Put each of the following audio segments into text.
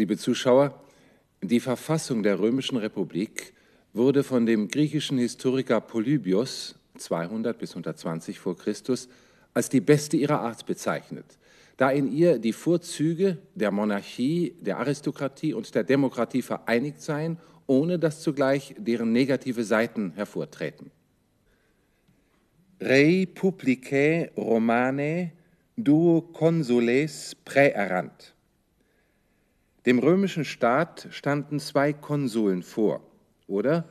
Liebe Zuschauer, die Verfassung der Römischen Republik wurde von dem griechischen Historiker Polybios 200 bis 120 vor Christus als die beste ihrer Art bezeichnet, da in ihr die Vorzüge der Monarchie, der Aristokratie und der Demokratie vereinigt seien, ohne dass zugleich deren negative Seiten hervortreten. Rei publicae Romanae duo consules praeerant. Dem römischen Staat standen zwei Konsuln vor, oder?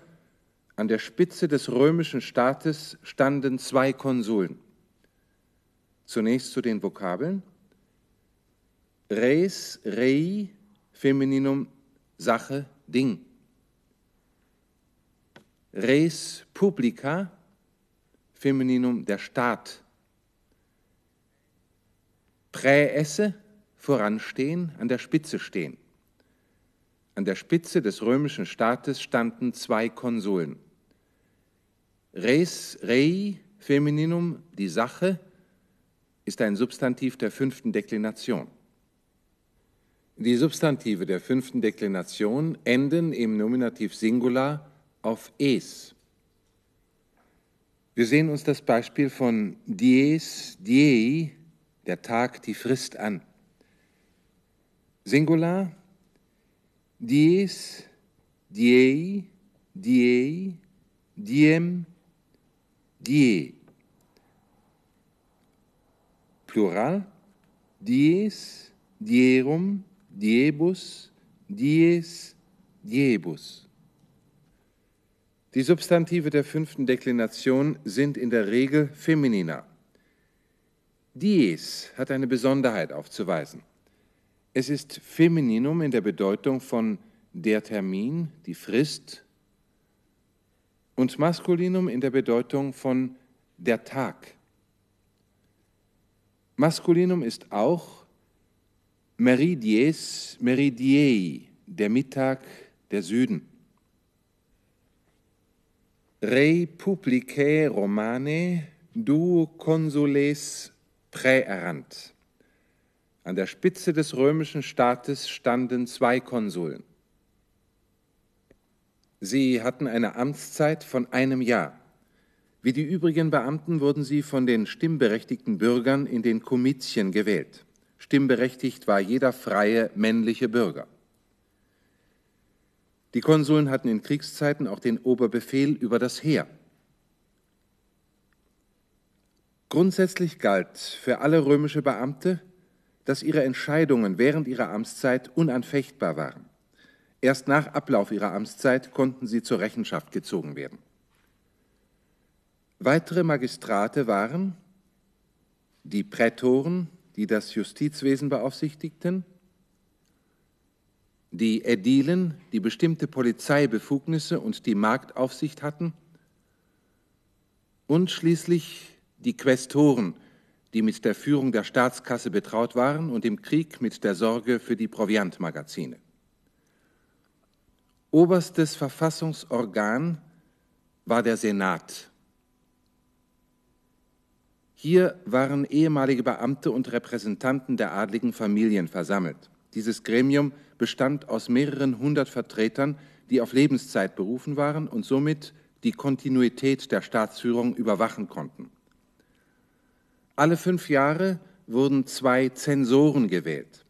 An der Spitze des römischen Staates standen zwei Konsuln. Zunächst zu den Vokabeln. Res, rei, Femininum, Sache, Ding. Res publica, Femininum, der Staat. Präesse, voranstehen, an der Spitze stehen. An der Spitze des römischen Staates standen zwei Konsuln. Res rei femininum, die Sache, ist ein Substantiv der fünften Deklination. Die Substantive der fünften Deklination enden im Nominativ Singular auf es. Wir sehen uns das Beispiel von dies, diei, der Tag, die Frist an. Singular, dies, diei, diei, diem, die. Plural, dies, dierum, diebus, dies, diebus. Die Substantive der fünften Deklination sind in der Regel femininer. Dies hat eine Besonderheit aufzuweisen. Es ist Femininum in der Bedeutung von der Termin, die Frist, und Maskulinum in der Bedeutung von der Tag. Maskulinum ist auch Meridies, Meridiei, der Mittag, der Süden. Rei publicae Romane duo consules praeerant. An der Spitze des römischen Staates standen zwei Konsuln. Sie hatten eine Amtszeit von einem Jahr. Wie die übrigen Beamten wurden sie von den stimmberechtigten Bürgern in den Komitien gewählt. Stimmberechtigt war jeder freie männliche Bürger. Die Konsuln hatten in Kriegszeiten auch den Oberbefehl über das Heer. Grundsätzlich galt für alle römische Beamte, dass ihre Entscheidungen während ihrer Amtszeit unanfechtbar waren. Erst nach Ablauf ihrer Amtszeit konnten sie zur Rechenschaft gezogen werden. Weitere Magistrate waren die Prätoren, die das Justizwesen beaufsichtigten, die Ädilen, die bestimmte Polizeibefugnisse und die Marktaufsicht hatten, und schließlich die Quästoren, die mit der Führung der Staatskasse betraut waren und im Krieg mit der Sorge für die Proviantmagazine. Oberstes Verfassungsorgan war der Senat. Hier waren ehemalige Beamte und Repräsentanten der adligen Familien versammelt. Dieses Gremium bestand aus mehreren hundert Vertretern, die auf Lebenszeit berufen waren und somit die Kontinuität der Staatsführung überwachen konnten. Alle fünf Jahre wurden zwei Zensoren gewählt.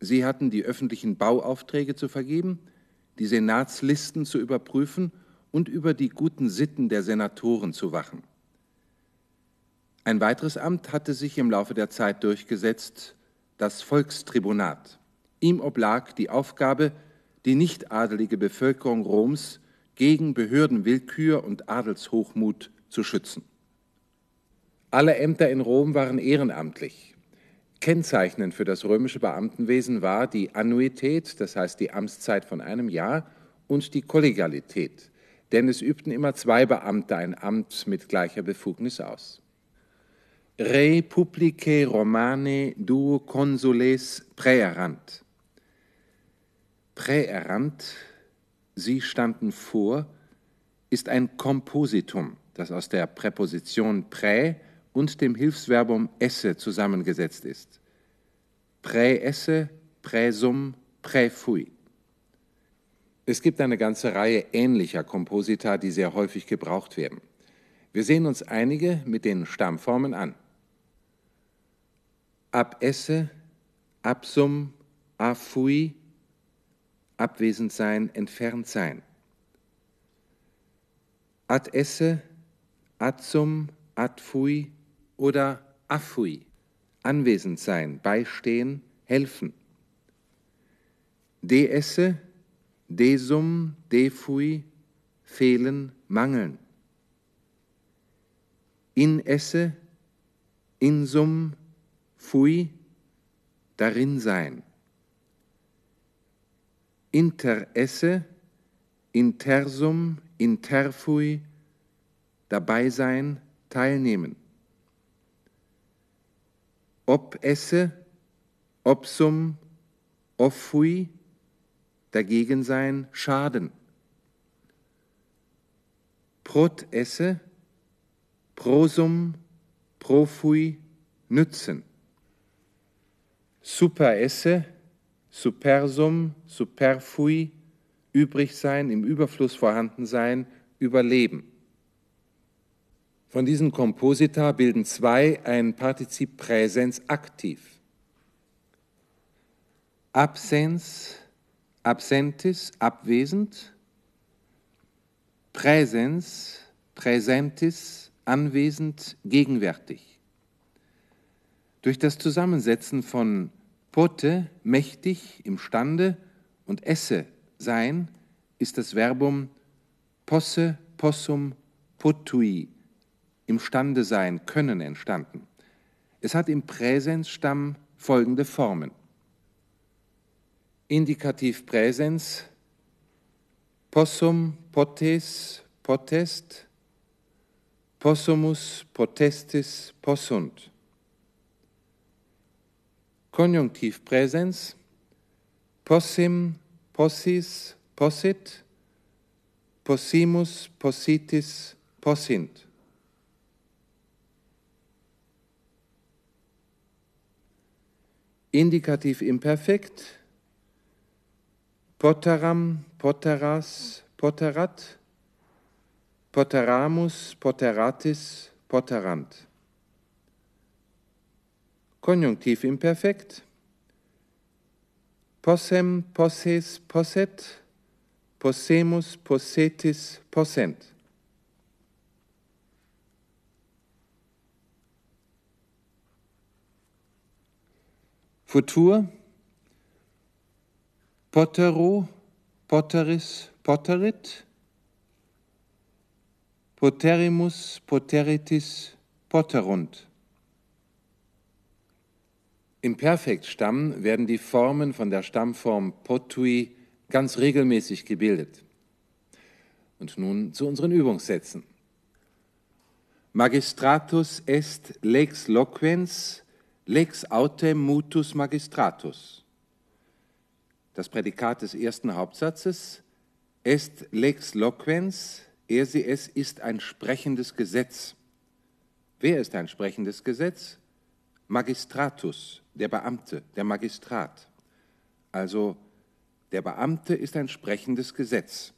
Sie hatten die öffentlichen Bauaufträge zu vergeben, die Senatslisten zu überprüfen und über die guten Sitten der Senatoren zu wachen. Ein weiteres Amt hatte sich im Laufe der Zeit durchgesetzt, das Volkstribunat. Ihm oblag die Aufgabe, die nicht adelige Bevölkerung Roms gegen Behördenwillkür und Adelshochmut zu schützen. Alle Ämter in Rom waren ehrenamtlich. Kennzeichnend für das römische Beamtenwesen war die Annuität, das heißt die Amtszeit von einem Jahr, und die Kollegialität, denn es übten immer zwei Beamte ein Amt mit gleicher Befugnis aus. Re publicae Romane duo consules praerant. Praerant, sie standen vor, ist ein Kompositum, das aus der Präposition prä und dem Hilfsverbum esse zusammengesetzt ist. Präesse, präsum, prä fui. Es gibt eine ganze Reihe ähnlicher Komposita, die sehr häufig gebraucht werden. Wir sehen uns einige mit den Stammformen an. Ab esse, absum, afui, abwesend sein, entfernt sein. Ad esse, adsum, adfui oder affui, anwesend sein, beistehen, helfen. De desum, defui, fehlen, mangeln. In esse, insum, fui, darin sein. Inter esse, intersum, interfui, dabei sein, teilnehmen. Ob esse, obsum, offui, dagegen sein, schaden. Prot esse, prosum, profui, nützen. Super esse, supersum, superfui, übrig sein, im Überfluss vorhanden sein, überleben. Von diesen Komposita bilden zwei ein Partizip Präsens aktiv. Absens, absentis, abwesend. Präsens, präsentis, anwesend, gegenwärtig. Durch das Zusammensetzen von pote, mächtig, imstande und esse, sein, ist das Verbum posse, possum, potui, imstande sein, können entstanden. Es hat im Präsensstamm folgende Formen. Indikativ Präsens, possum, potes, potest, possumus, potestis, possunt. Konjunktiv Präsens, possim, possis, possit, possimus, possitis, possint. Indikativ Imperfekt, Potteram, potteras, potterat, potteramus, potteratis, potterant. Konjunktiv imperfekt. Possem, posses, posset. Possemus, possetis, possent. Futur Pottero, Potteris, Potterit, Poterimus, Poteritis, Potterunt. Im Perfektstamm werden die Formen von der Stammform potui ganz regelmäßig gebildet. Und nun zu unseren Übungssätzen. Magistratus est lex loquens, lex autem mutus magistratus das Prädikat des ersten Hauptsatzes, est lex loquens, er sie es ist ein sprechendes Gesetz. Wer ist ein sprechendes Gesetz? Magistratus, der Beamte, der Magistrat. Also der Beamte ist ein sprechendes Gesetz.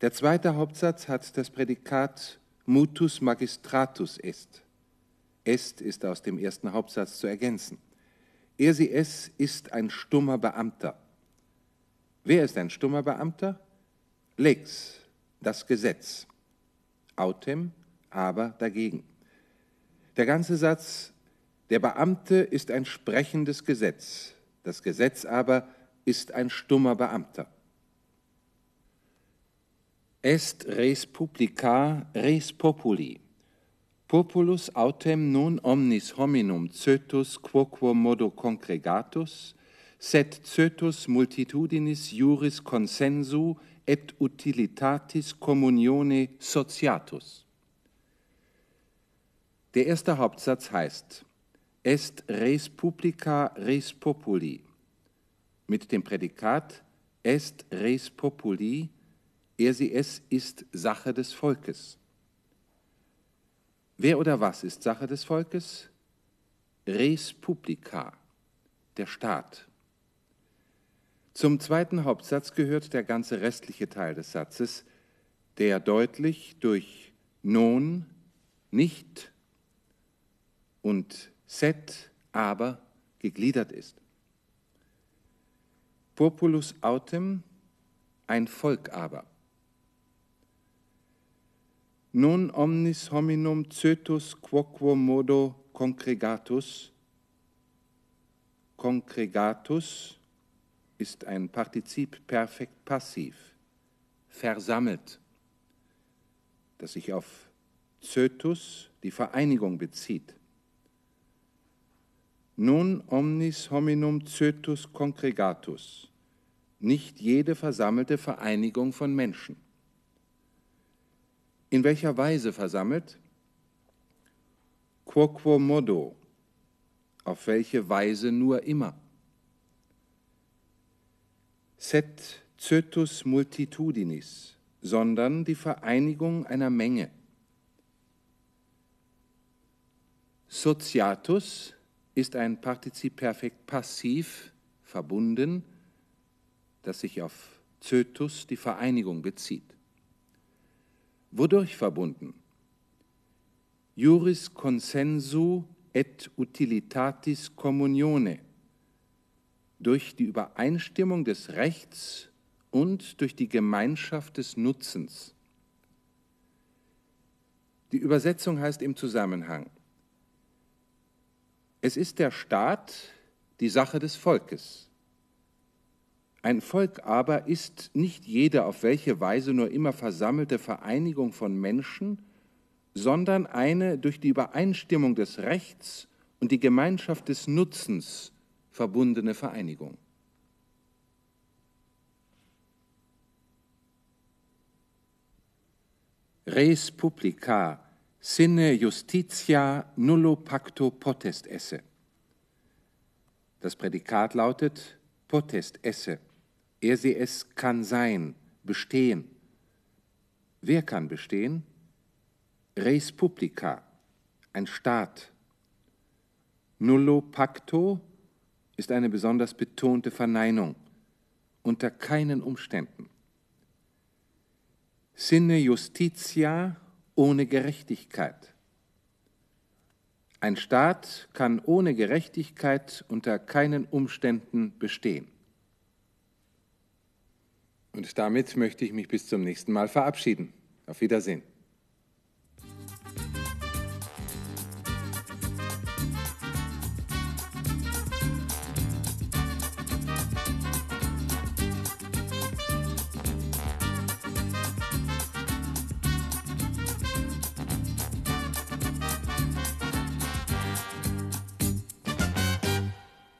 Der zweite Hauptsatz hat das Prädikat mutus magistratus est. Est ist aus dem ersten Hauptsatz zu ergänzen. Er sie es ist ein stummer Beamter. Wer ist ein stummer Beamter? Lex, das Gesetz. Autem, aber dagegen. Der ganze Satz, der Beamte ist ein sprechendes Gesetz, das Gesetz aber ist ein stummer Beamter. Est res publica res populi. Populus autem non omnis hominum coetus quoquo modo congregatus, sed coetus multitudinis juris consensu et utilitatis communione sociatus. Der erste Hauptsatz heißt, est res publica res populi, mit dem Prädikat est res populi, er sie es ist Sache des Volkes. Wer oder was ist Sache des Volkes? Res publica, der Staat. Zum zweiten Hauptsatz gehört der ganze restliche Teil des Satzes, der deutlich durch non, nicht und set, aber gegliedert ist. Populus autem, ein Volk aber. Non omnis hominum coetus quoquo modo congregatus. Congregatus ist ein Partizip perfekt passiv, versammelt, das sich auf Coetus, die Vereinigung, bezieht. Non omnis hominum coetus congregatus, nicht jede versammelte Vereinigung von Menschen. In welcher Weise versammelt? Quoquo modo, auf welche Weise nur immer. Set coetus multitudinis, sondern die Vereinigung einer Menge. Sociatus ist ein Partizip perfekt passiv verbunden, das sich auf Zötus, die Vereinigung, bezieht. Wodurch verbunden? Juris consensu et utilitatis communione, durch die Übereinstimmung des Rechts und durch die Gemeinschaft des Nutzens. Die Übersetzung heißt im Zusammenhang, es ist der Staat die Sache des Volkes. Ein Volk aber ist nicht jede auf welche Weise nur immer versammelte Vereinigung von Menschen, sondern eine durch die Übereinstimmung des Rechts und die Gemeinschaft des Nutzens verbundene Vereinigung. Res publica sine justitia nullo pacto potest esse. Das Prädikat lautet potest esse. Er sie es kann sein, bestehen. Wer kann bestehen? Res publica, ein Staat. Nullo pacto ist eine besonders betonte Verneinung. Unter keinen Umständen. Sine justitia ohne Gerechtigkeit. Ein Staat kann ohne Gerechtigkeit unter keinen Umständen bestehen. Und damit möchte ich mich bis zum nächsten Mal verabschieden. Auf Wiedersehen.